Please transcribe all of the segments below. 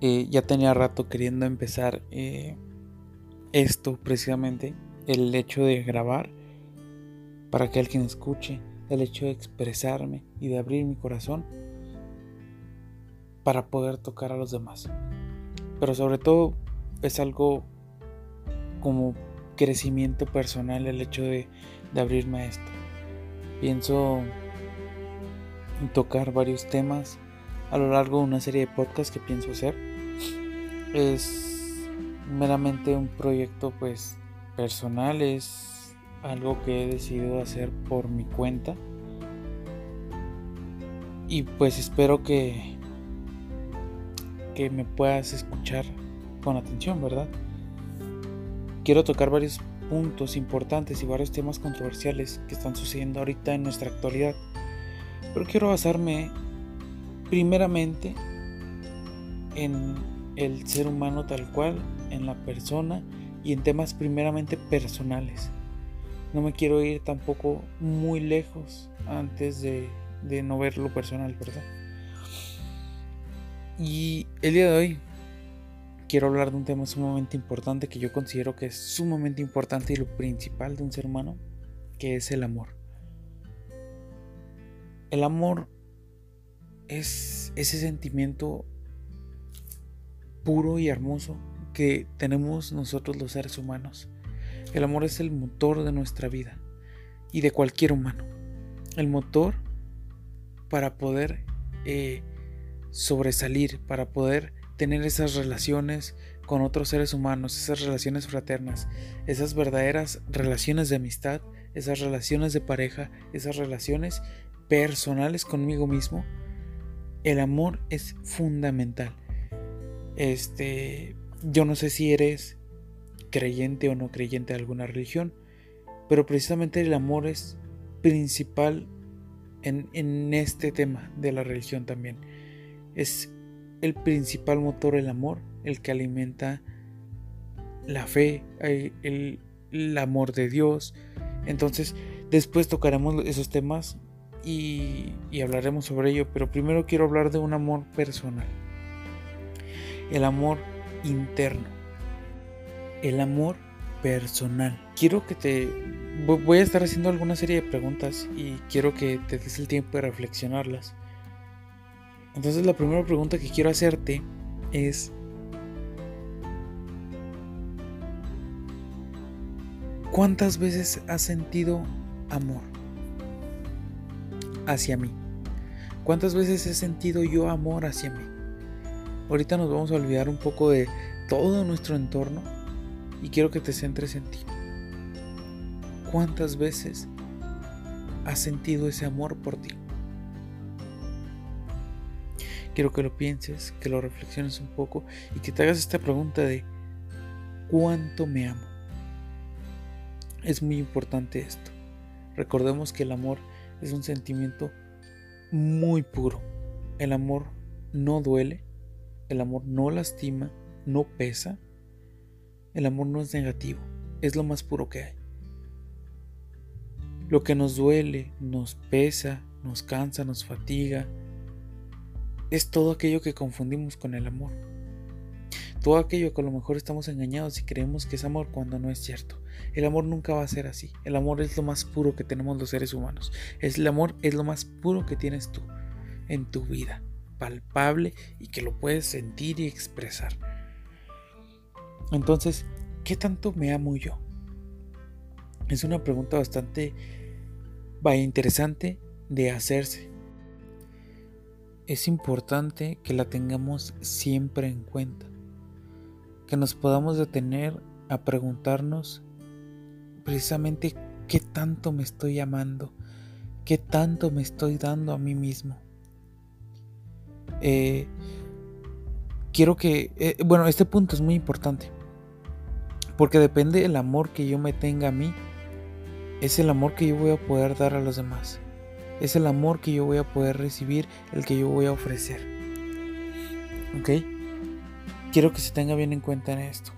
Eh, ya tenía rato queriendo empezar eh, esto precisamente, el hecho de grabar para que alguien escuche, el hecho de expresarme y de abrir mi corazón para poder tocar a los demás. Pero sobre todo es algo como crecimiento personal el hecho de, de abrirme a esto. Pienso en tocar varios temas a lo largo de una serie de podcasts que pienso hacer. Es meramente un proyecto pues personal, es algo que he decidido hacer por mi cuenta. Y pues espero que que me puedas escuchar con atención, ¿verdad? Quiero tocar varios puntos importantes y varios temas controversiales que están sucediendo ahorita en nuestra actualidad. Pero quiero basarme primeramente en el ser humano tal cual, en la persona y en temas primeramente personales. No me quiero ir tampoco muy lejos antes de, de no ver lo personal, ¿verdad? Y el día de hoy quiero hablar de un tema sumamente importante que yo considero que es sumamente importante y lo principal de un ser humano, que es el amor. El amor es ese sentimiento puro y hermoso que tenemos nosotros los seres humanos. El amor es el motor de nuestra vida y de cualquier humano. El motor para poder eh, sobresalir, para poder tener esas relaciones con otros seres humanos, esas relaciones fraternas, esas verdaderas relaciones de amistad, esas relaciones de pareja, esas relaciones personales conmigo mismo el amor es fundamental. Este, yo no sé si eres creyente o no creyente de alguna religión, pero precisamente el amor es principal en, en este tema de la religión también. Es el principal motor el amor, el que alimenta la fe, el, el amor de Dios. Entonces, después tocaremos esos temas y, hablaremos sobre ello, pero primero quiero hablar de un amor personal. El amor interno. El amor personal. Quiero que te... Voy a estar haciendo alguna serie de preguntas y quiero que te des el tiempo de reflexionarlas. Entonces la primera pregunta que quiero hacerte es... ¿Cuántas veces has sentido amor? hacia mí. ¿Cuántas veces he sentido yo amor hacia mí? Ahorita nos vamos a olvidar un poco de todo nuestro entorno y quiero que te centres en ti. ¿Cuántas veces has sentido ese amor por ti? Quiero que lo pienses, que lo reflexiones un poco y que te hagas esta pregunta de ¿cuánto me amo? Es muy importante esto. Recordemos que el amor es un sentimiento muy puro. El amor no duele, el amor no lastima, no pesa. El amor no es negativo, es lo más puro que hay. Lo que nos duele, nos pesa, nos cansa, nos fatiga, es todo aquello que confundimos con el amor. Todo aquello que a lo mejor estamos engañados y creemos que es amor cuando no es cierto. El amor nunca va a ser así. El amor es lo más puro que tenemos los seres humanos. El amor es lo más puro que tienes tú en tu vida, palpable y que lo puedes sentir y expresar. Entonces, ¿qué tanto me amo yo? Es una pregunta bastante interesante de hacerse. Es importante que la tengamos siempre en cuenta, que nos podamos detener a preguntarnos precisamente qué tanto me estoy amando, qué tanto me estoy dando a mí mismo. Eh, quiero que, eh, bueno, este punto es muy importante, porque depende del amor que yo me tenga a mí, es el amor que yo voy a poder dar a los demás, es el amor que yo voy a poder recibir, el que yo voy a ofrecer. ¿Ok? Quiero que se tenga bien en cuenta en esto.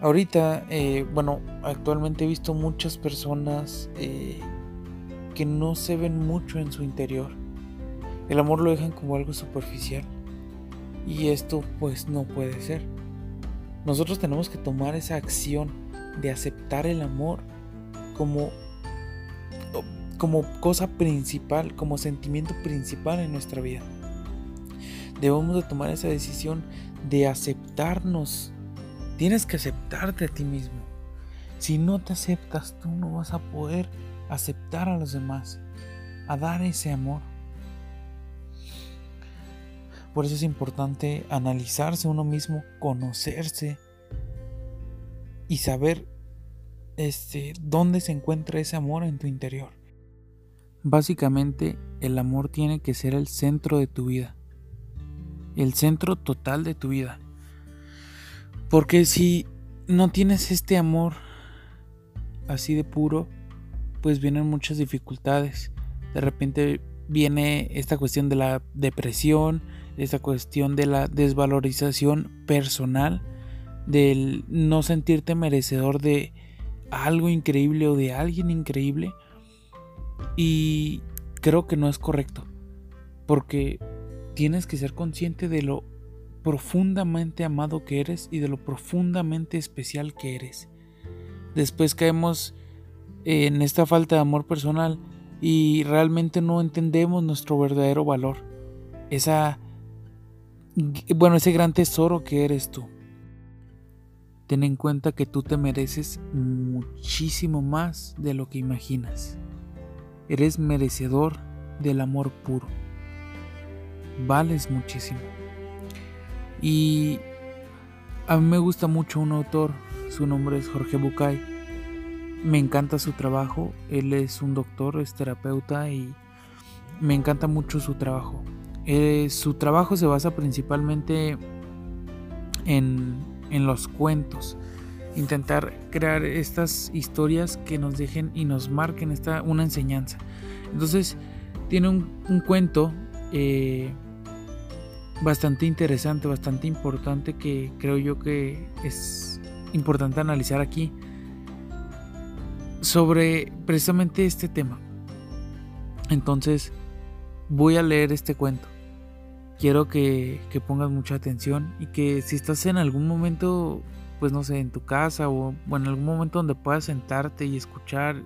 Ahorita, eh, bueno, actualmente he visto muchas personas que no se ven mucho en su interior. El amor lo dejan como algo superficial. Y esto pues no puede ser. Nosotros tenemos que tomar esa acción de aceptar el amor como, como cosa principal, como sentimiento principal en nuestra vida. Debemos de tomar esa decisión de aceptarnos. Tienes que aceptarte a ti mismo. Si no te aceptas, tú no vas a poder aceptar a los demás, a dar ese amor. Por eso es importante analizarse uno mismo, conocerse y saber este, dónde se encuentra ese amor en tu interior. Básicamente, el amor tiene que ser el centro de tu vida, el centro total de tu vida. Porque si no tienes este amor así de puro, pues vienen muchas dificultades. De repente viene esta cuestión de la depresión, esta cuestión de la desvalorización personal, del no sentirte merecedor de algo increíble o de alguien increíble. Y creo que no es correcto, porque tienes que ser consciente de lo profundamente amado que eres y de lo profundamente especial que eres. Después caemos en esta falta de amor personal y realmente no entendemos nuestro verdadero valor. Esa bueno, ese gran tesoro que eres tú. Ten en cuenta que tú te mereces muchísimo más de lo que imaginas. Eres merecedor del amor puro. Vales muchísimo. Y a mí me gusta mucho un autor, su nombre es Jorge Bucay. Me encanta su trabajo, él es un doctor, es terapeuta y me encanta mucho su trabajo. Eh, su trabajo se basa principalmente en, los cuentos, intentar crear estas historias que nos dejen y nos marquen esta, una enseñanza. Entonces, tiene un, cuento eh, bastante interesante, bastante importante que creo yo que es importante analizar aquí sobre precisamente este tema. Entonces, voy a leer este cuento quiero que, pongas mucha atención y que si estás en algún momento, pues no sé, en tu casa o, en algún momento donde puedas sentarte y escuchar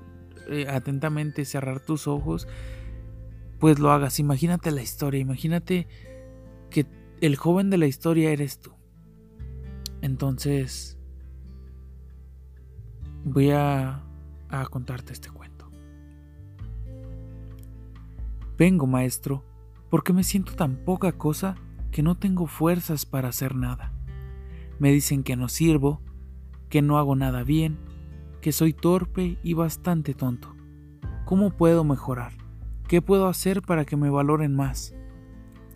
eh, atentamente, cerrar tus ojos, pues lo hagas. Imagínate la historia, imagínate que el joven de la historia eres tú. Entonces, voy a, a contarte este cuento. Vengo, maestro, porque me siento tan poca cosa que no tengo fuerzas para hacer nada. Me dicen que no sirvo, que no hago nada bien, que soy torpe y bastante tonto. ¿Cómo puedo mejorar? ¿Qué puedo hacer para que me valoren más?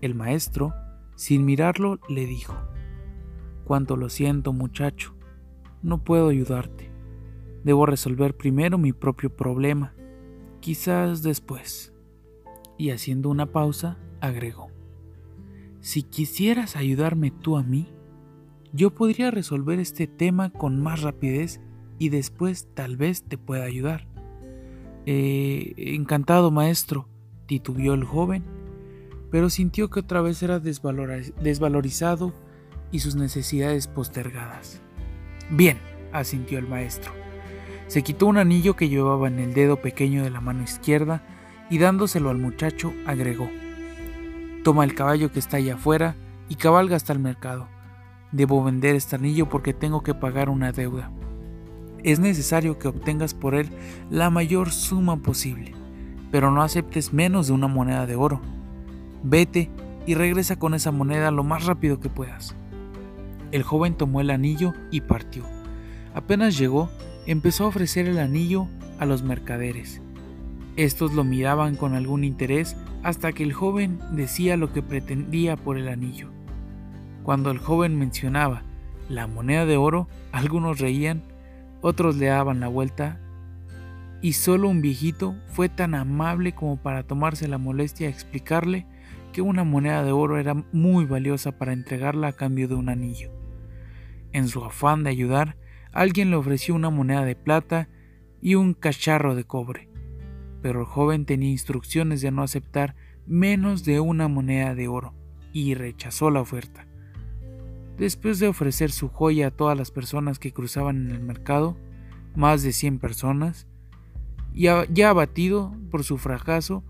El maestro, sin mirarlo, le dijo, Cuánto lo siento muchacho, no puedo ayudarte. Debo resolver primero mi propio problema, quizás después y haciendo una pausa, agregó, Si quisieras ayudarme tú a mí, yo podría resolver este tema con más rapidez y después tal vez te pueda ayudar. Eh, encantado, maestro, titubeó el joven, pero sintió que otra vez era desvalorizado y sus necesidades postergadas. Bien, asintió el maestro. Se quitó un anillo que llevaba en el dedo pequeño de la mano izquierda y dándoselo al muchacho agregó, Toma el caballo que está allá afuera y cabalga hasta el mercado. Debo vender este anillo porque tengo que pagar una deuda. Es necesario que obtengas por él la mayor suma posible, pero no aceptes menos de una moneda de oro. Vete y regresa con esa moneda lo más rápido que puedas. El joven tomó el anillo y partió. Apenas llegó, empezó a ofrecer el anillo a los mercaderes. Estos lo miraban con algún interés hasta que el joven decía lo que pretendía por el anillo. Cuando el joven mencionaba la moneda de oro, algunos reían, otros le daban la vuelta, y solo un viejito fue tan amable como para tomarse la molestia de explicarle que una moneda de oro era muy valiosa para entregarla a cambio de un anillo. En su afán de ayudar, alguien le ofreció una moneda de plata y un cacharro de cobre pero el joven tenía instrucciones de no aceptar menos de una moneda de oro y rechazó la oferta. Después de ofrecer su joya a todas las personas que cruzaban en el mercado, más de 100 personas, y ya abatido por su fracaso,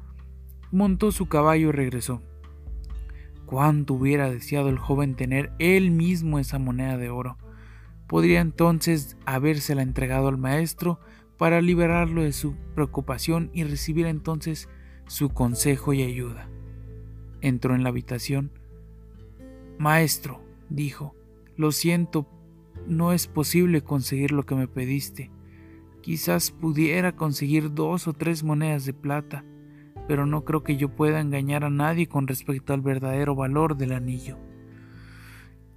montó su caballo y regresó. Cuánto hubiera deseado el joven tener él mismo esa moneda de oro. Podría entonces habérsela entregado al maestro para liberarlo de su preocupación y recibir entonces su consejo y ayuda. Entró en la habitación. Maestro, dijo, lo siento, no es posible conseguir lo que me pediste. Quizás pudiera conseguir dos o tres monedas de plata, pero no creo que yo pueda engañar a nadie con respecto al verdadero valor del anillo.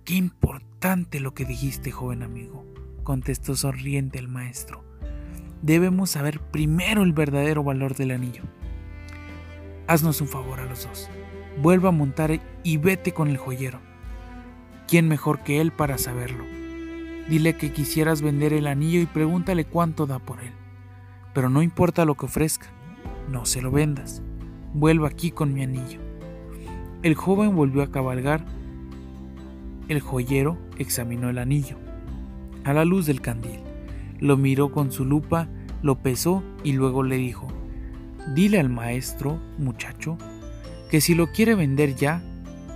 Qué importante lo que dijiste, joven amigo, contestó sonriente el maestro. Debemos saber primero el verdadero valor del anillo. Haznos un favor a los dos. Vuelva a montar y vete con el joyero. ¿Quién mejor que él para saberlo? Dile que quisieras vender el anillo y pregúntale cuánto da por él. Pero no importa lo que ofrezca, no se lo vendas. Vuelva aquí con mi anillo. El joven volvió a cabalgar. El joyero examinó el anillo a la luz del candil. Lo miró con su lupa, lo pesó y luego le dijo, Dile al maestro, muchacho, que si lo quiere vender ya,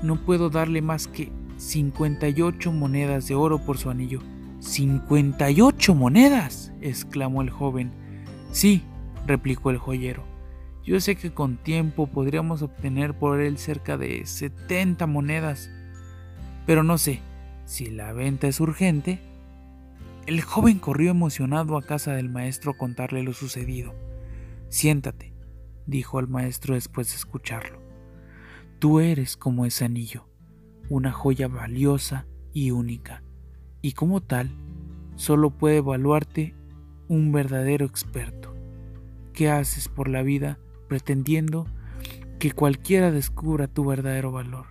no puedo darle más que 58 monedas de oro por su anillo. ¿58 monedas? exclamó el joven. Sí, replicó el joyero. Yo sé que con tiempo podríamos obtener por él cerca de 70 monedas, pero no sé si la venta es urgente. El joven corrió emocionado a casa del maestro a contarle lo sucedido. Siéntate, dijo al maestro después de escucharlo. Tú eres como ese anillo una joya valiosa y única, y como tal, solo puede evaluarte un verdadero experto. ¿Qué haces por la vida pretendiendo que cualquiera descubra tu verdadero valor?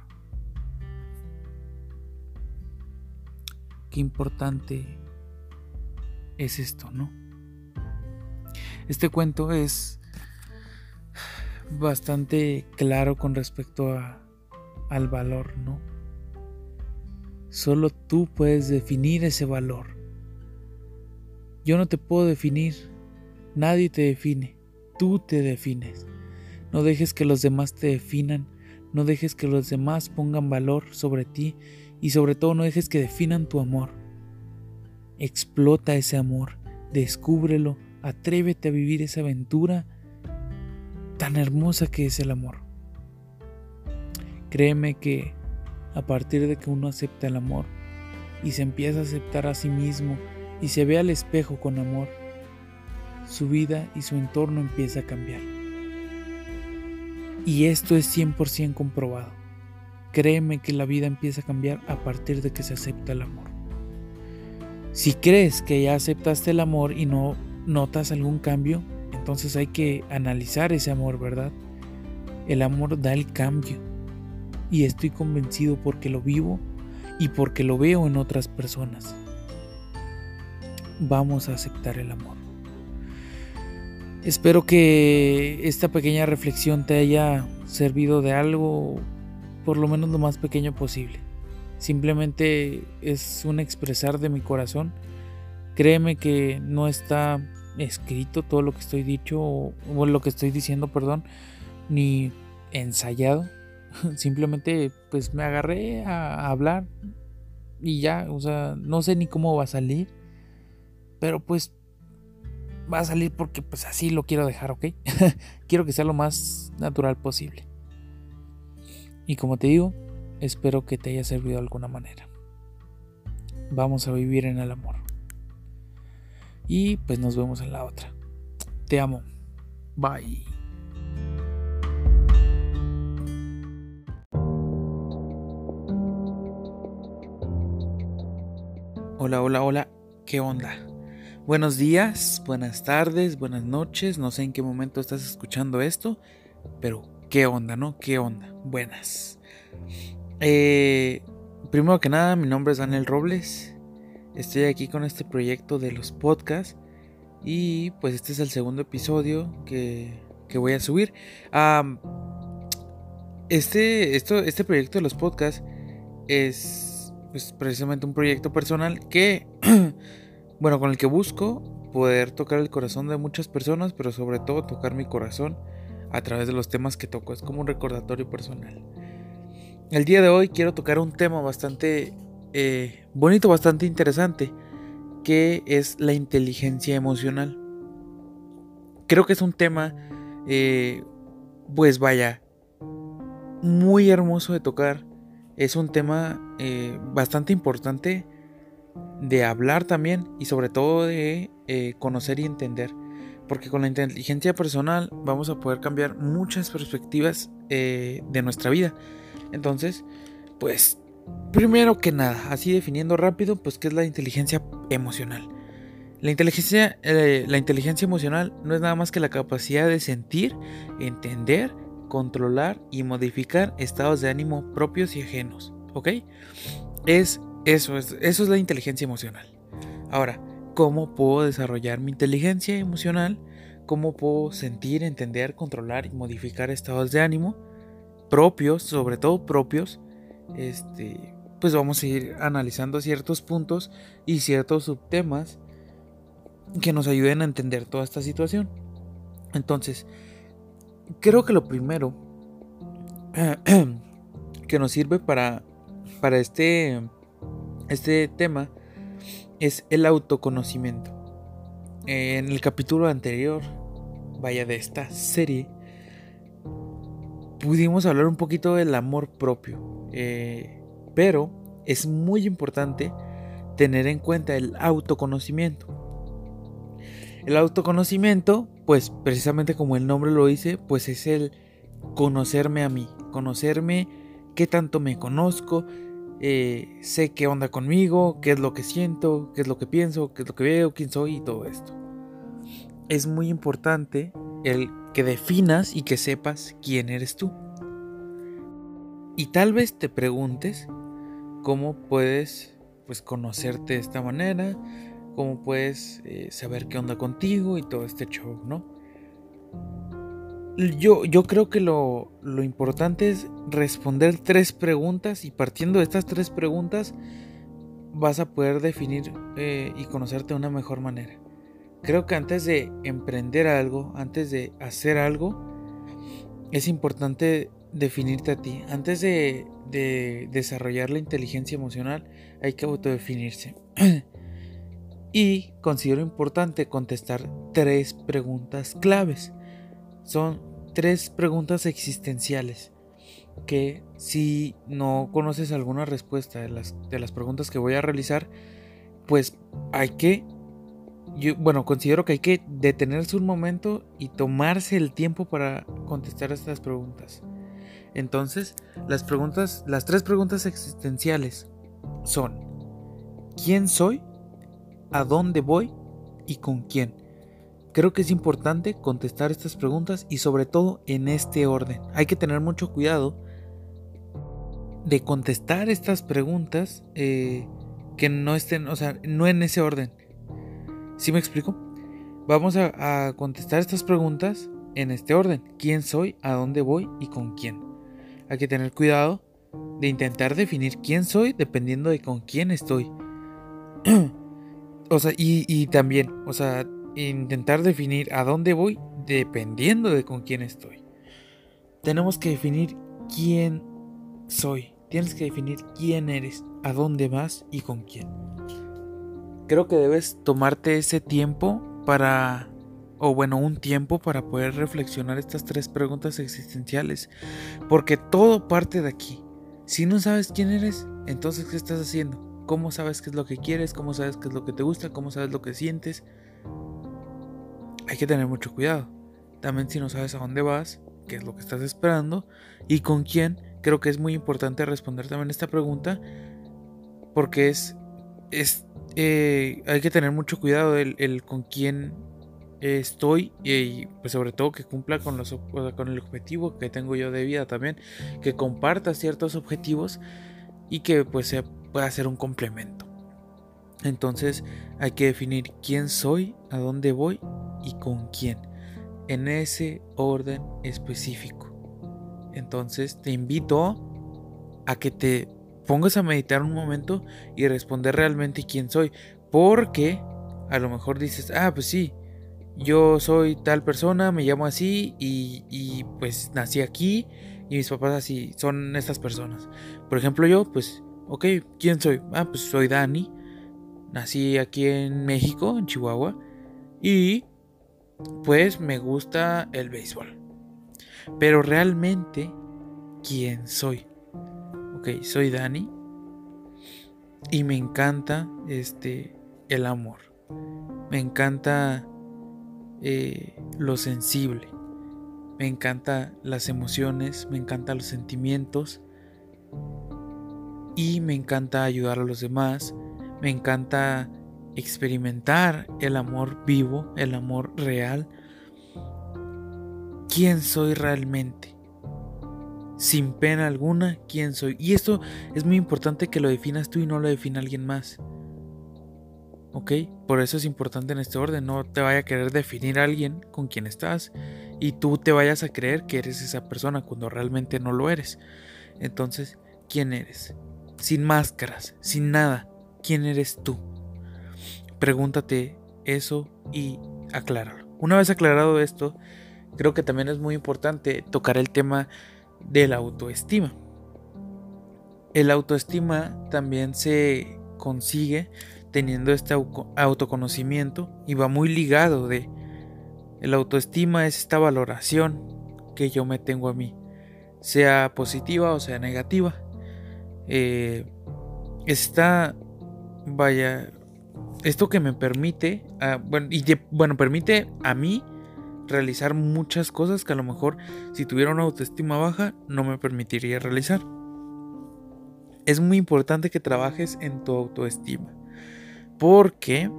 Qué importante es esto, ¿no? Este cuento es bastante claro con respecto a, al valor, ¿no? Solo tú puedes definir ese valor. Yo no te puedo definir, nadie te define, tú te defines. No dejes que los demás te definan, no dejes que los demás pongan valor sobre ti y sobre todo no dejes que definan tu amor. Explota ese amor, descúbrelo, atrévete a vivir esa aventura tan hermosa que es el amor. Créeme que a partir de que uno acepta el amor y se empieza a aceptar a sí mismo y se ve al espejo con amor, su vida y su entorno empieza a cambiar. Y esto es 100% comprobado. Créeme que la vida empieza a cambiar a partir de que se acepta el amor. Si crees que ya aceptaste el amor y no notas algún cambio, entonces hay que analizar ese amor, ¿verdad? El amor da el cambio y estoy convencido porque lo vivo y porque lo veo en otras personas. Vamos a aceptar el amor. Espero que esta pequeña reflexión te haya servido de algo, por lo menos lo más pequeño posible. Simplemente es un expresar de mi corazón. Créeme que no está escrito todo lo que estoy dicho o lo que estoy diciendo, perdón, ni ensayado. Simplemente pues me agarré a, hablar y ya, o sea, no sé ni cómo va a salir, pero pues va a salir porque pues así lo quiero dejar, ¿ok? quiero que sea lo más natural posible. Y como te digo, espero que te haya servido de alguna manera. Vamos a vivir en el amor. Y pues nos vemos en la otra. Te amo. Bye. Hola, hola, hola, ¿qué onda? Buenos días, buenas tardes, buenas noches, no sé en qué momento estás escuchando esto, pero ¿qué onda, no? ¿Qué onda? Buenas. Eh, primero que nada, mi nombre es Daniel Robles, estoy aquí con este proyecto de los podcasts y pues este es el segundo episodio que, voy a subir. este, esto, este proyecto de los podcasts es pues precisamente un proyecto personal que, bueno, con el que busco poder tocar el corazón de muchas personas, pero sobre todo tocar mi corazón a través de los temas que toco. Es como un recordatorio personal. El día de hoy quiero tocar un tema bastante eh, bonito, bastante interesante, que es la inteligencia emocional. Creo que es un tema, eh, pues vaya, muy hermoso de tocar. Es un tema eh, bastante importante de hablar también y sobre todo de conocer y entender. Porque con la inteligencia personal vamos a poder cambiar muchas perspectivas de nuestra vida. Entonces, pues, primero que nada, así definiendo rápido, pues, ¿qué es la inteligencia emocional? La inteligencia, eh, la inteligencia emocional no es nada más que la capacidad de sentir, entender, controlar y modificar estados de ánimo propios y ajenos. ¿Ok? Es eso, es, eso es la inteligencia emocional. Ahora, ¿cómo puedo desarrollar mi inteligencia emocional? ¿Cómo puedo sentir, entender, controlar y modificar estados de ánimo? Propios, sobre todo propios, este, pues vamos a ir analizando ciertos puntos y ciertos subtemas que nos ayuden a entender toda esta situación. Entonces, creo que lo primero que nos sirve para, para este, este tema es el autoconocimiento. En el capítulo anterior, vaya de esta serie, pudimos hablar un poquito del amor propio, eh, pero es muy importante tener en cuenta el autoconocimiento. El autoconocimiento, pues precisamente como el nombre lo dice, pues es el conocerme a mí, conocerme qué tanto me conozco, eh, sé qué onda conmigo, qué es lo que siento, qué es lo que pienso, qué es lo que veo, quién soy y todo esto. Es muy importante el que definas y que sepas quién eres tú. Y tal vez te preguntes cómo puedes pues conocerte de esta manera, cómo puedes eh, saber qué onda contigo y todo este show, ¿no? Yo, yo creo que lo, importante es responder tres preguntas y partiendo de estas tres preguntas vas a poder definir eh, y conocerte de una mejor manera. Creo que antes de emprender algo, antes de hacer algo, es importante definirte a ti. Antes de, desarrollar la inteligencia emocional, hay que autodefinirse. y considero importante contestar tres preguntas claves. Son tres preguntas existenciales que si no conoces alguna respuesta de las, de las preguntas que voy a realizar, pues hay que yo, bueno, considero que hay que detenerse un momento y tomarse el tiempo para contestar estas preguntas. Entonces, las preguntas, las tres preguntas existenciales son: ¿quién soy? ¿A dónde voy? ¿Y con quién? Creo que es importante contestar estas preguntas y sobre todo en este orden. Hay que tener mucho cuidado de contestar estas preguntas eh, que no estén, o sea, no en ese orden ¿Sí me explico? Vamos a, contestar estas preguntas en este orden. ¿Quién soy? ¿A dónde voy? ¿Y con quién? Hay que tener cuidado de intentar definir quién soy dependiendo de con quién estoy. o sea, y, y, también, o sea, intentar definir a dónde voy dependiendo de con quién estoy. Tenemos que definir quién soy. Tienes que definir quién eres, a dónde vas y con quién creo que debes tomarte ese tiempo para, o bueno, un tiempo para poder reflexionar estas tres preguntas existenciales, porque todo parte de aquí. Si no sabes quién eres, entonces ¿qué estás haciendo? ¿Cómo sabes qué es lo que quieres? ¿Cómo sabes qué es lo que te gusta? ¿Cómo sabes lo que sientes? Hay que tener mucho cuidado. También si no sabes a dónde vas, qué es lo que estás esperando y con quién, creo que es muy importante responder también esta pregunta porque es, es eh, hay que tener mucho cuidado el, con quién estoy y, pues sobre todo que cumpla con, los, el objetivo que tengo yo de vida también, que comparta ciertos objetivos y que pues se pueda ser un complemento. Entonces hay que definir quién soy, a dónde voy y con quién, en ese orden específico. Entonces te invito a que te pongas a meditar un momento y responder realmente quién soy. Porque a lo mejor dices, ah, pues sí, yo soy tal persona, me llamo así y, y, pues nací aquí y mis papás así son estas personas. Por ejemplo, yo, pues, ok, ¿quién soy? Ah, pues soy Dani, nací aquí en México, en Chihuahua, y pues me gusta el béisbol. Pero realmente, ¿quién soy? Ok, soy Dani y me encanta este el amor. Me encanta eh, lo sensible. Me encanta las emociones, me encantan los sentimientos y me encanta ayudar a los demás. Me encanta experimentar el amor vivo, el amor real. ¿Quién soy realmente? Sin pena alguna, ¿quién soy? Y esto es muy importante que lo definas tú y no lo defina alguien más. ¿Ok? Por eso es importante en este orden. No te vaya a querer definir a alguien con quien estás y tú te vayas a creer que eres esa persona cuando realmente no lo eres. Entonces, ¿quién eres? Sin máscaras, sin nada. ¿Quién eres tú? Pregúntate eso y acláralo. Una vez aclarado esto, creo que también es muy importante tocar el tema de la autoestima. El autoestima también se consigue teniendo este autoconocimiento y va muy ligado de el autoestima es esta valoración que yo me tengo a mí, sea positiva o sea negativa. Eh, está, vaya, esto que me permite, ah, y bueno, permite a mí realizar muchas cosas que a lo mejor si tuviera una autoestima baja no me permitiría realizar. Es muy importante que trabajes en tu autoestima. Porque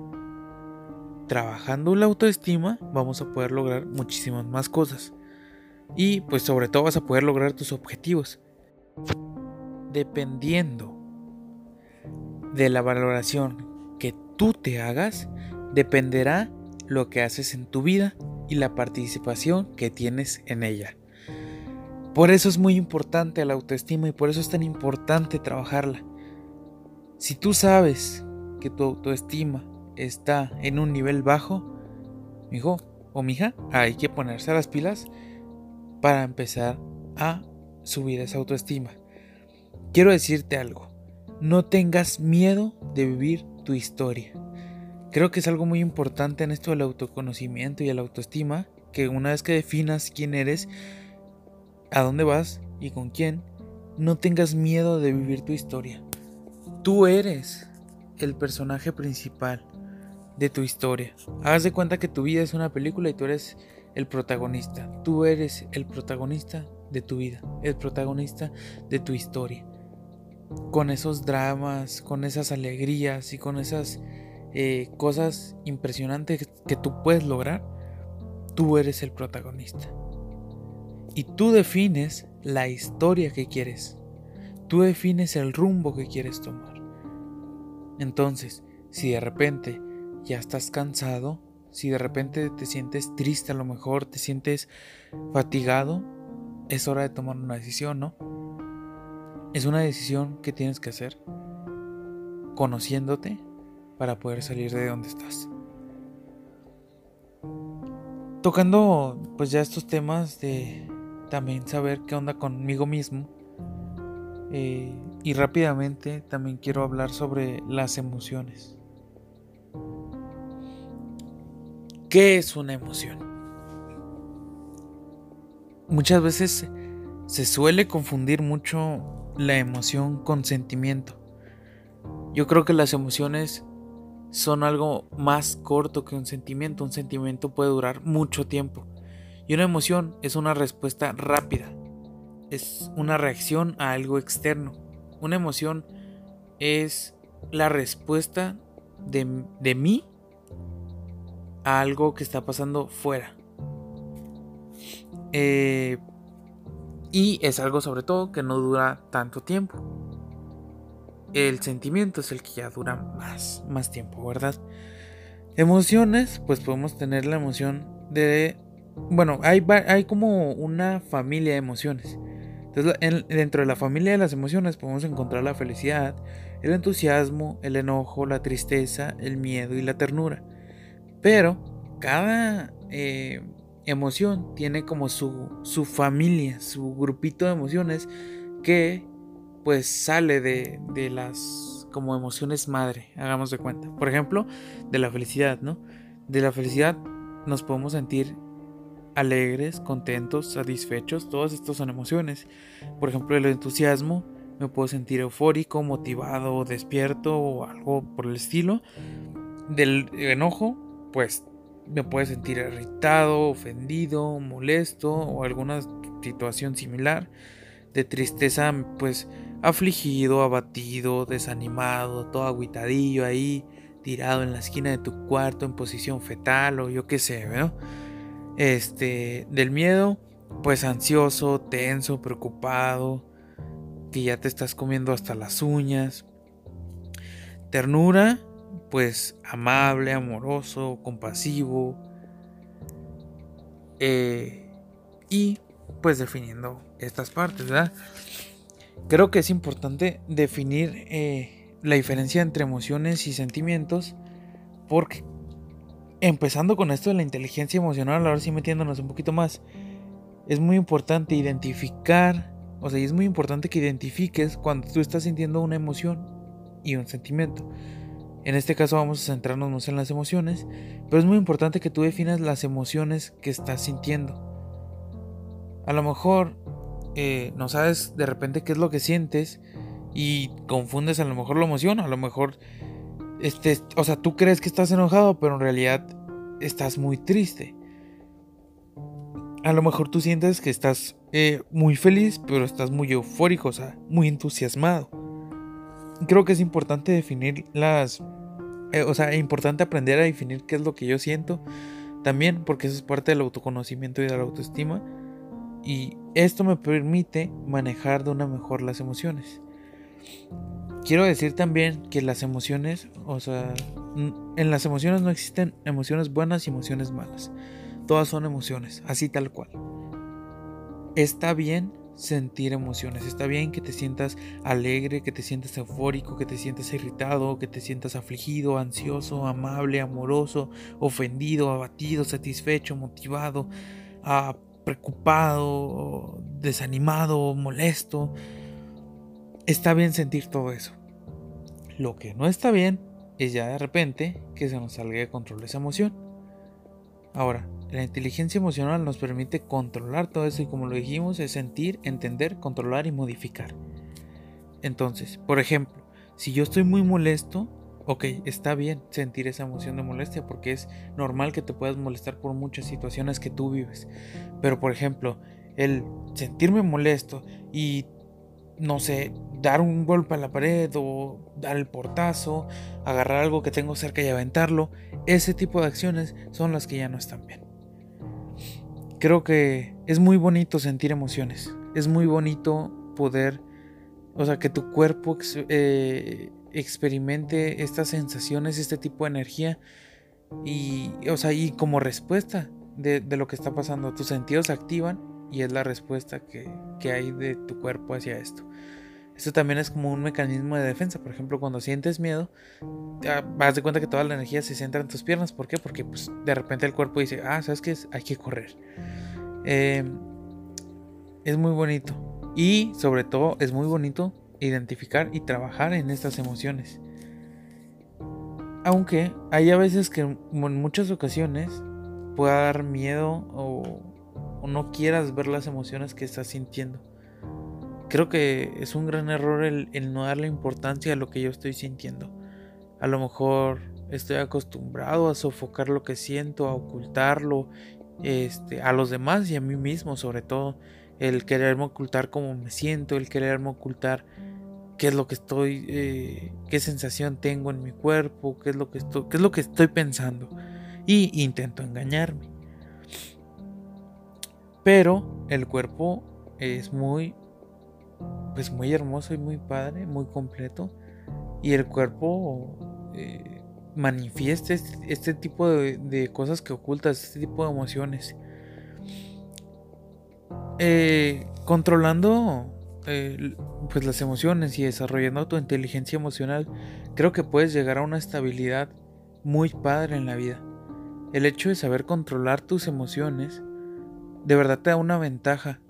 trabajando la autoestima vamos a poder lograr muchísimas más cosas. Y pues sobre todo vas a poder lograr tus objetivos. Dependiendo de la valoración que tú te hagas, dependerá lo que haces en tu vida y la participación que tienes en ella. Por eso es muy importante la autoestima y por eso es tan importante trabajarla. Si tú sabes que tu autoestima está en un nivel bajo, hijo o mija, hay que ponerse a las pilas para empezar a subir esa autoestima. Quiero decirte algo, no tengas miedo de vivir tu historia. Creo que es algo muy importante en esto del autoconocimiento y la autoestima, que una vez que definas quién eres, a dónde vas y con quién, no tengas miedo de vivir tu historia. Tú eres el personaje principal de tu historia. Haz de cuenta que tu vida es una película y tú eres el protagonista. Tú eres el protagonista de tu vida, el protagonista de tu historia. Con esos dramas, con esas alegrías y con esas eh, cosas impresionantes que tú puedes lograr, tú eres el protagonista. Y tú defines la historia que quieres. Tú defines el rumbo que quieres tomar. Entonces, si de repente ya estás cansado, si de repente te sientes triste, a lo mejor te sientes fatigado, es hora de tomar una decisión, ¿no? Es una decisión que tienes que hacer conociéndote para poder salir de donde estás. Tocando pues ya estos temas de también saber qué onda conmigo mismo, eh, y rápidamente también quiero hablar sobre las emociones. ¿Qué es una emoción? Muchas veces se suele confundir mucho la emoción con sentimiento. Yo creo que las emociones son algo más corto que un sentimiento. Un sentimiento puede durar mucho tiempo. Y una emoción es una respuesta rápida, es una reacción a algo externo. Una emoción es la respuesta de, de mí a algo que está pasando fuera. Eh, y es algo sobre todo que no dura tanto tiempo. El sentimiento es el que ya dura más, más tiempo, ¿verdad? Emociones, pues podemos tener la emoción de... Bueno, hay, hay como una familia de emociones Entonces, dentro de la familia de las emociones podemos encontrar la felicidad, el entusiasmo, el enojo, la tristeza, el miedo y la ternura. Pero cada eh, emoción tiene como su, su familia, su grupito de emociones que pues sale de, de las como emociones madre, hagamos de cuenta. Por ejemplo, de la felicidad, ¿no? De la felicidad nos podemos sentir alegres, contentos, satisfechos, todas estas son emociones. Por ejemplo, el entusiasmo, me puedo sentir eufórico, motivado, despierto o algo por el estilo. Del enojo, pues me puedo sentir irritado, ofendido, molesto o alguna situación similar. De tristeza, pues afligido, abatido, desanimado, todo aguitadillo ahí, tirado en la esquina de tu cuarto en posición fetal o yo qué sé, ¿no? Este, del miedo, pues ansioso, tenso, preocupado, que ya te estás comiendo hasta las uñas. Ternura, pues amable, amoroso, compasivo. Eh, y pues definiendo estas partes, ¿verdad? Creo que es importante definir eh, la diferencia entre emociones y sentimientos porque empezando con esto de la inteligencia emocional, ahora sí metiéndonos un poquito más, es muy importante identificar, o sea, es muy importante que identifiques cuando tú estás sintiendo una emoción y un sentimiento. En este caso vamos a centrarnos en las emociones, pero es muy importante que tú definas las emociones que estás sintiendo. A lo mejor eh, no sabes de repente qué es lo que sientes y confundes a lo mejor la emoción, a lo mejor, este, o sea, tú crees que estás enojado, pero en realidad estás muy triste. A lo mejor tú sientes que estás eh, muy feliz, pero estás muy eufórico, o sea, muy entusiasmado. Creo que es importante definir las... Eh, o sea, es importante aprender a definir qué es lo que yo siento. También porque eso es parte del autoconocimiento y de la autoestima y esto me permite manejar de una mejor las emociones. Quiero decir también que las emociones, o sea, en las emociones no existen emociones buenas y emociones malas. Todas son emociones, así tal cual. Está bien sentir emociones, está bien que te sientas alegre, que te sientas eufórico, que te sientas irritado, que te sientas afligido, ansioso, amable, amoroso, ofendido, abatido, satisfecho, motivado, preocupado, desanimado, molesto. Está bien sentir todo eso. Lo que no está bien es ya de repente que se nos salga de control esa emoción. Ahora, la inteligencia emocional nos permite controlar todo eso y como lo dijimos es sentir, entender, controlar y modificar. Entonces, por ejemplo, si yo estoy muy molesto, ok, está bien sentir esa emoción de molestia porque es normal que te puedas molestar por muchas situaciones que tú vives. Pero por ejemplo, el sentirme molesto y, no sé, dar un golpe a la pared o dar el portazo, agarrar algo que tengo cerca y aventarlo, ese tipo de acciones son las que ya no están bien. Creo que es muy bonito sentir emociones, es muy bonito poder, o sea, que tu cuerpo eh, experimente estas sensaciones, este tipo de energía y, o sea, y como respuesta de, lo que está pasando, tus sentidos se activan y es la respuesta que, que hay de tu cuerpo hacia esto. Esto también es como un mecanismo de defensa. Por ejemplo, cuando sientes miedo, vas de cuenta que toda la energía se centra en tus piernas. ¿Por qué? Porque pues, de repente el cuerpo dice, ah, ¿sabes qué? Hay que correr. Em, es muy bonito. Y sobre todo es muy bonito identificar y trabajar en estas emociones. Aunque hay a veces que en muchas ocasiones pueda dar miedo o, no quieras ver las emociones que estás sintiendo. Creo que es un gran error el, no darle importancia a lo que yo estoy sintiendo. A lo mejor estoy acostumbrado a sofocar lo que siento, a ocultarlo, este, a los demás y a mí mismo sobre todo. El quererme ocultar cómo me siento, el quererme ocultar qué es lo que estoy, eh, qué sensación tengo en mi cuerpo, qué es lo que estoy, qué es lo que estoy pensando. Y intento engañarme. Pero el cuerpo es muy, pues muy hermoso y muy padre, muy completo. Y el cuerpo eh, manifiesta este, este, tipo de, de, cosas que ocultas, este tipo de emociones. Eh, controlando eh, pues las emociones y desarrollando tu inteligencia emocional, creo que puedes llegar a una estabilidad muy padre en la vida. El hecho de saber controlar tus emociones de verdad te da una ventaja.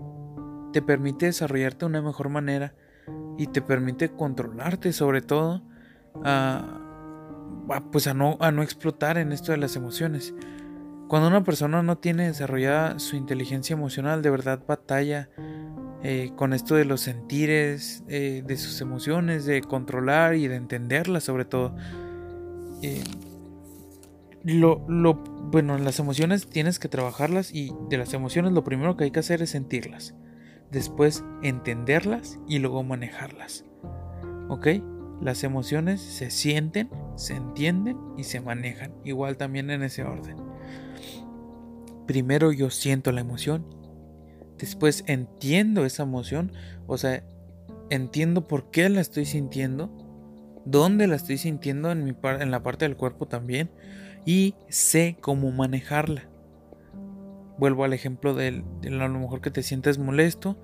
Te permite desarrollarte de una mejor manera y te permite controlarte sobre todo a, pues a no, a no explotar en esto de las emociones. Cuando una persona no tiene desarrollada su inteligencia emocional, de verdad batalla eh, con esto de los sentires, eh, de sus emociones, de controlar y de entenderlas sobre todo. Eh, lo, lo, bueno, las emociones tienes que trabajarlas y de las emociones lo primero que hay que hacer es sentirlas. Después entenderlas y luego manejarlas. ¿Ok? Las emociones se sienten, se entienden y se manejan. Igual también en ese orden. Primero yo siento la emoción. Después entiendo esa emoción. O sea, entiendo por qué la estoy sintiendo. Dónde la estoy sintiendo en, mi en la parte del cuerpo también y sé cómo manejarla. Vuelvo al ejemplo de, a lo mejor que te sientes molesto.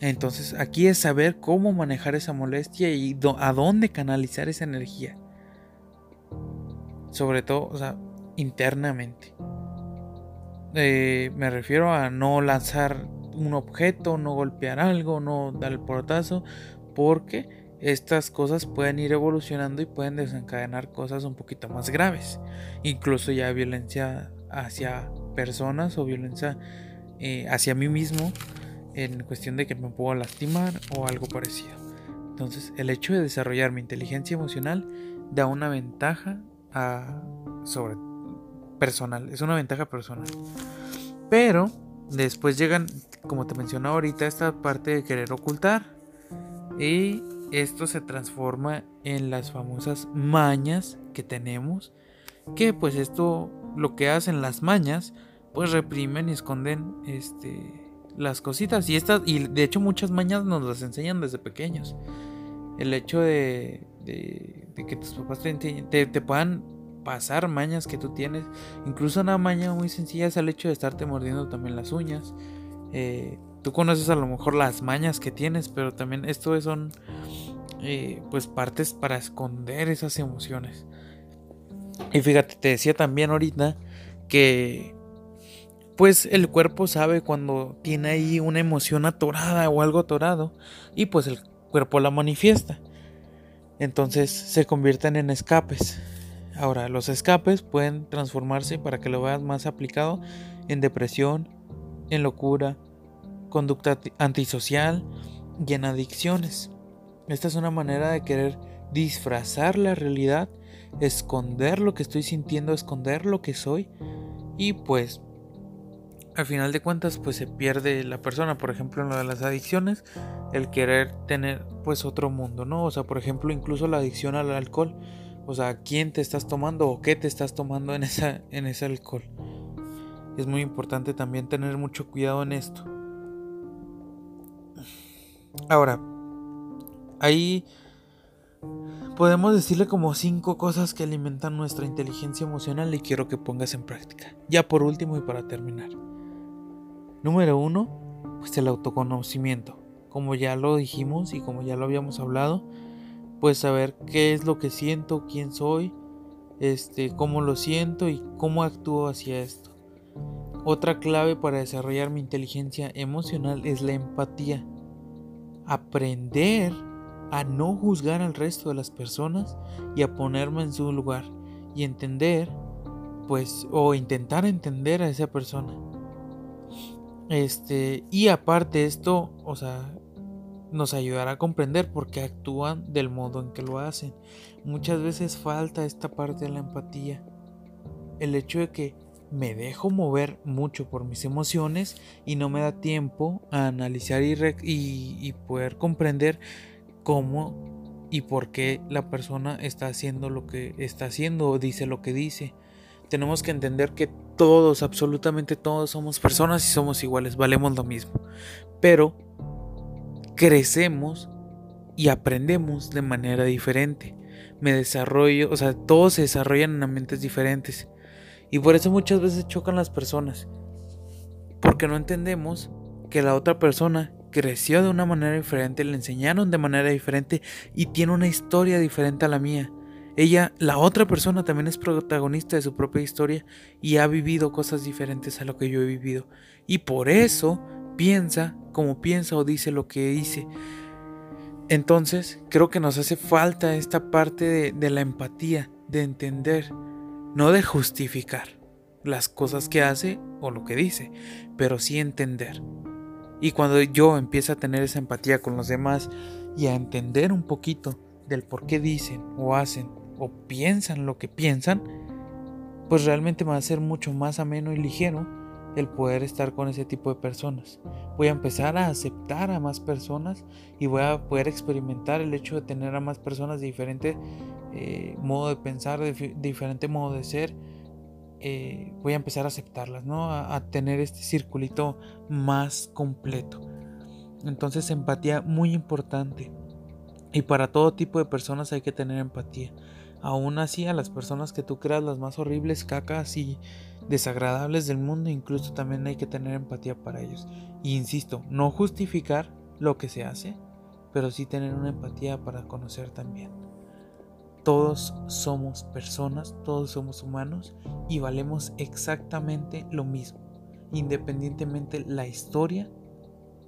Entonces aquí es saber cómo manejar esa molestia y a dónde canalizar esa energía. Sobre todo, o sea, internamente. Eh, me refiero a no lanzar un objeto, no golpear algo, no dar el portazo, porque estas cosas pueden ir evolucionando y pueden desencadenar cosas un poquito más graves. Incluso ya violencia hacia personas o violencia eh, hacia mí mismo en cuestión de que me puedo lastimar o algo parecido. Entonces el hecho de desarrollar mi inteligencia emocional da una ventaja a, sobre personal, es una ventaja personal. Pero después llegan, como te mencioné ahorita, esta parte de querer ocultar y esto se transforma en las famosas mañas que tenemos, que pues esto lo que hacen las mañas, pues reprimen y esconden este las cositas y estas y de hecho muchas mañas nos las enseñan desde pequeños. El hecho de, de, que tus papás te, te, puedan pasar mañas que tú tienes, incluso una maña muy sencilla es el hecho de estarte mordiendo también las uñas. Eh, tú conoces a lo mejor las mañas que tienes, pero también esto son eh, pues partes para esconder esas emociones. Y fíjate, te decía también ahorita que pues el cuerpo sabe cuando tiene ahí una emoción atorada o algo atorado y pues el cuerpo la manifiesta. Entonces se convierten en escapes. Ahora, los escapes pueden transformarse para que lo veas más aplicado en depresión, en locura, conducta antisocial y en adicciones. Esta es una manera de querer disfrazar la realidad, esconder lo que estoy sintiendo, esconder lo que soy y pues al final de cuentas pues se pierde la persona, por ejemplo en lo de las adicciones, el querer tener pues otro mundo, ¿no? O sea, por ejemplo, incluso la adicción al alcohol, o sea, quién te estás tomando o qué te estás tomando en esa en ese alcohol. Es muy importante también tener mucho cuidado en esto. Ahora, ahí podemos decirle como cinco cosas que alimentan nuestra inteligencia emocional y quiero que pongas en práctica. Ya por último y para terminar. Número uno, pues el autoconocimiento. Como ya lo dijimos y como ya lo habíamos hablado, pues saber qué es lo que siento, quién soy, este, cómo lo siento y cómo actúo hacia esto. Otra clave para desarrollar mi inteligencia emocional es la empatía aprender a no juzgar al resto de las personas y a ponerme en su lugar y entender, pues, o intentar entender a esa persona. Este, y aparte esto, o sea, nos ayudará a comprender por qué actúan del modo en que lo hacen. Muchas veces falta esta parte de la empatía. El hecho de que me dejo mover mucho por mis emociones y no me da tiempo a analizar y, y, poder comprender cómo y por qué la persona está haciendo lo que está haciendo o dice lo que dice. Tenemos que entender que todos, absolutamente todos somos personas y somos iguales, valemos lo mismo. Pero crecemos y aprendemos de manera diferente. Me desarrollo, o sea, todos se desarrollan en mentes diferentes. Y por eso muchas veces chocan las personas. Porque no entendemos que la otra persona creció de una manera diferente, le enseñaron de manera diferente y tiene una historia diferente a la mía. Ella, la otra persona, también es protagonista de su propia historia y ha vivido cosas diferentes a lo que yo he vivido. Y por eso piensa como piensa o dice lo que dice. Entonces, creo que nos hace falta esta parte de, la empatía, de entender, no de justificar las cosas que hace o lo que dice, pero sí entender. Y cuando yo empiezo a tener esa empatía con los demás y a entender un poquito del por qué dicen o hacen o piensan lo que piensan, pues realmente me va a ser mucho más ameno y ligero el poder estar con ese tipo de personas. Voy a empezar a aceptar a más personas y voy a poder experimentar el hecho de tener a más personas de diferente eh, modo de pensar, de, diferente modo de ser. Eh, voy a empezar a aceptarlas, ¿no? A, a tener este circulito más completo. Entonces empatía muy importante. Y para todo tipo de personas hay que tener empatía. Aún así, a las personas que tú creas las más horribles, cacas y desagradables del mundo, incluso también hay que tener empatía para ellos. Y insisto, no justificar lo que se hace, pero sí tener una empatía para conocer también. Todos somos personas, todos somos humanos y valemos exactamente lo mismo, independientemente la historia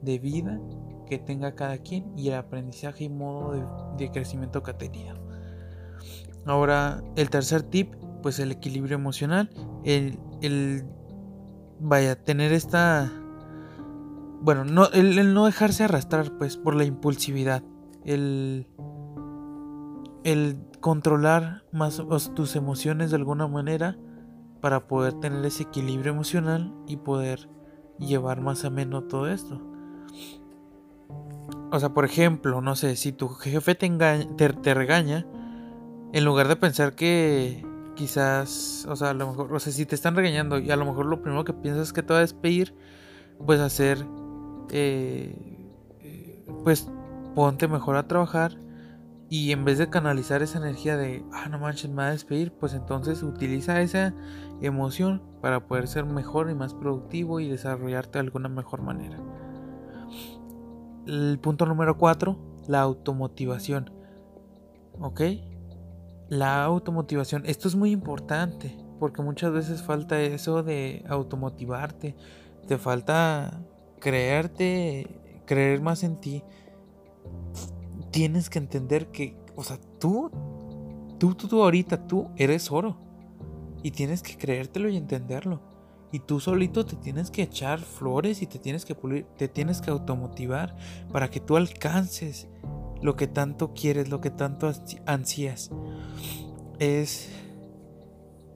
de vida que tenga cada quien y el aprendizaje y modo de, crecimiento que ha tenido. Ahora, el tercer tip, pues el equilibrio emocional. El, el vaya, tener esta... Bueno, no, el, no dejarse arrastrar, pues, por la impulsividad. El, el controlar más tus emociones de alguna manera para poder tener ese equilibrio emocional y poder llevar más ameno todo esto. O sea, por ejemplo, no sé, si tu jefe te, te regaña, en lugar de pensar que quizás, o sea, a lo mejor, o sea, si te están regañando y a lo mejor lo primero que piensas que te va a despedir, pues hacer, eh, pues ponte mejor a trabajar y en vez de canalizar esa energía de, ah, no manches, me va a despedir, pues entonces utiliza esa emoción para poder ser mejor y más productivo y desarrollarte de alguna mejor manera. El punto número 4, la automotivación. ¿Ok? La automotivación, esto es muy importante porque muchas veces falta eso de automotivarte, te falta creerte, creer más en ti. Tienes que entender que, o sea, tú, tú, tú, tú ahorita, tú eres oro. Y tienes que creértelo y entenderlo. Y tú solito te tienes que echar flores y te tienes que pulir, te tienes que automotivar para que tú alcances lo que tanto quieres, lo que tanto ansías. Es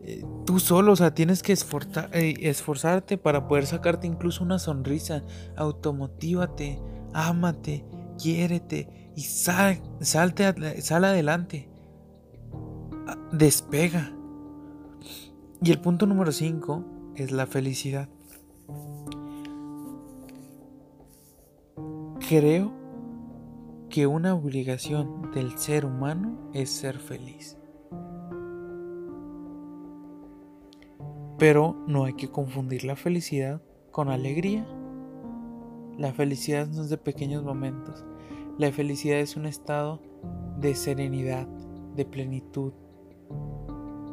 eh, tú solo, o sea, tienes que eh, esforzarte para poder sacarte incluso una sonrisa. Automotívate, ámate, quiérete y sal, salte, sal adelante. Ah, despega. Y el punto número 5 es la felicidad. Creo que una obligación del ser humano es ser feliz. Pero no hay que confundir la felicidad con alegría. La felicidad no es de pequeños momentos. La felicidad es un estado de serenidad, de plenitud.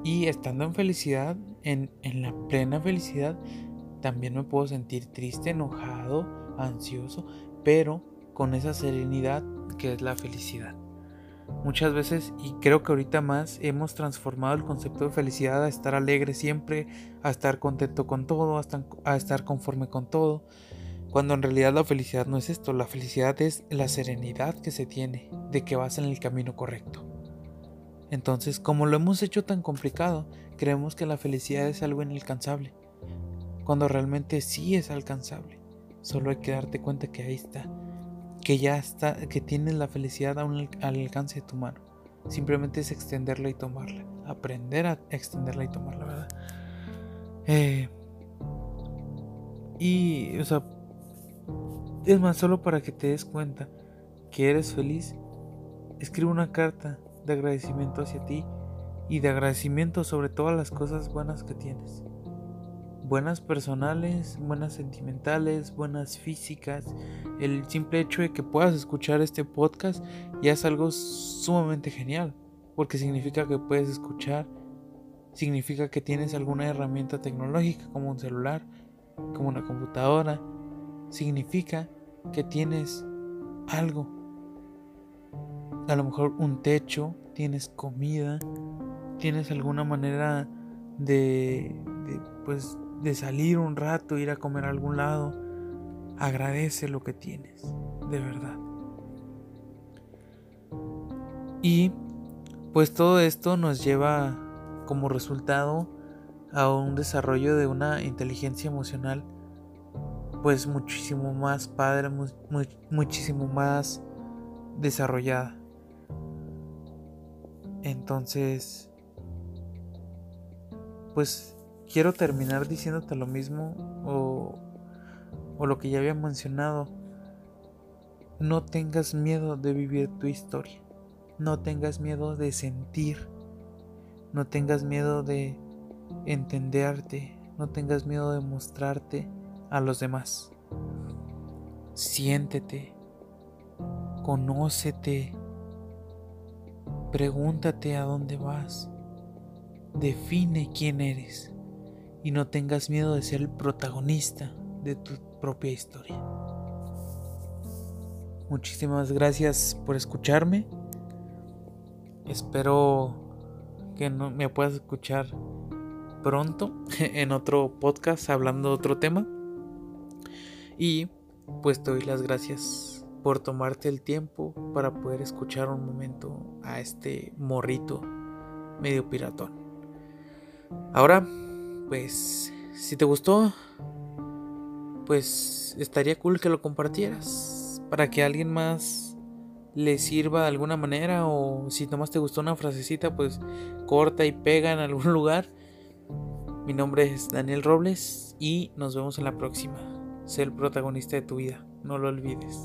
Y estando en felicidad, en, la plena felicidad, también me puedo sentir triste, enojado, ansioso, pero con esa serenidad que es la felicidad. Muchas veces, y creo que ahorita más, hemos transformado el concepto de felicidad a estar alegre siempre, a estar contento con todo, a estar, conforme con todo, cuando en realidad la felicidad no es esto, la felicidad es la serenidad que se tiene de que vas en el camino correcto. Entonces, como lo hemos hecho tan complicado, creemos que la felicidad es algo inalcanzable, cuando realmente sí es alcanzable. Solo hay que darte cuenta que ahí está, que ya está, que tienes la felicidad al alcance de tu mano. Simplemente es extenderla y tomarla. Aprender a extenderla y tomarla, ¿verdad? Eh, y, o sea, es más, solo para que te des cuenta que eres feliz, escribe una carta de agradecimiento hacia ti y de agradecimiento sobre todas las cosas buenas que tienes. buenas personales, buenas sentimentales, buenas físicas. El simple hecho de que puedas escuchar este podcast ya es algo sumamente genial, porque significa que puedes escuchar, significa que tienes alguna herramienta tecnológica como un celular, como una computadora, significa que tienes algo. A lo mejor un techo, tienes comida, tienes alguna manera de, pues de salir un rato, ir a comer a algún lado, agradece lo que tienes, de verdad. Y pues todo esto nos lleva como resultado a un desarrollo de una inteligencia emocional pues muchísimo más padre, muchísimo más desarrollada. Entonces, pues quiero terminar diciéndote lo mismo o, o lo que ya había mencionado. No tengas miedo de vivir tu historia. No tengas miedo de sentir. No tengas miedo de entenderte. No tengas miedo de mostrarte a los demás. Siéntete. Conócete. Pregúntate a dónde vas. Define quién eres y no tengas miedo de ser el protagonista de tu propia historia. Muchísimas gracias por escucharme. Espero que no me puedas escuchar pronto en otro podcast hablando de otro tema. Y pues te doy las gracias por tomarte el tiempo para poder escuchar un momento a este morrito medio piratón. Ahora pues si te gustó, pues estaría cool que lo compartieras para que alguien más le sirva de alguna manera o si nomás te gustó una frasecita, pues corta y pega en algún lugar. Mi nombre es Daniel Robles y nos vemos en la próxima. Sé el protagonista de tu vida, no lo olvides.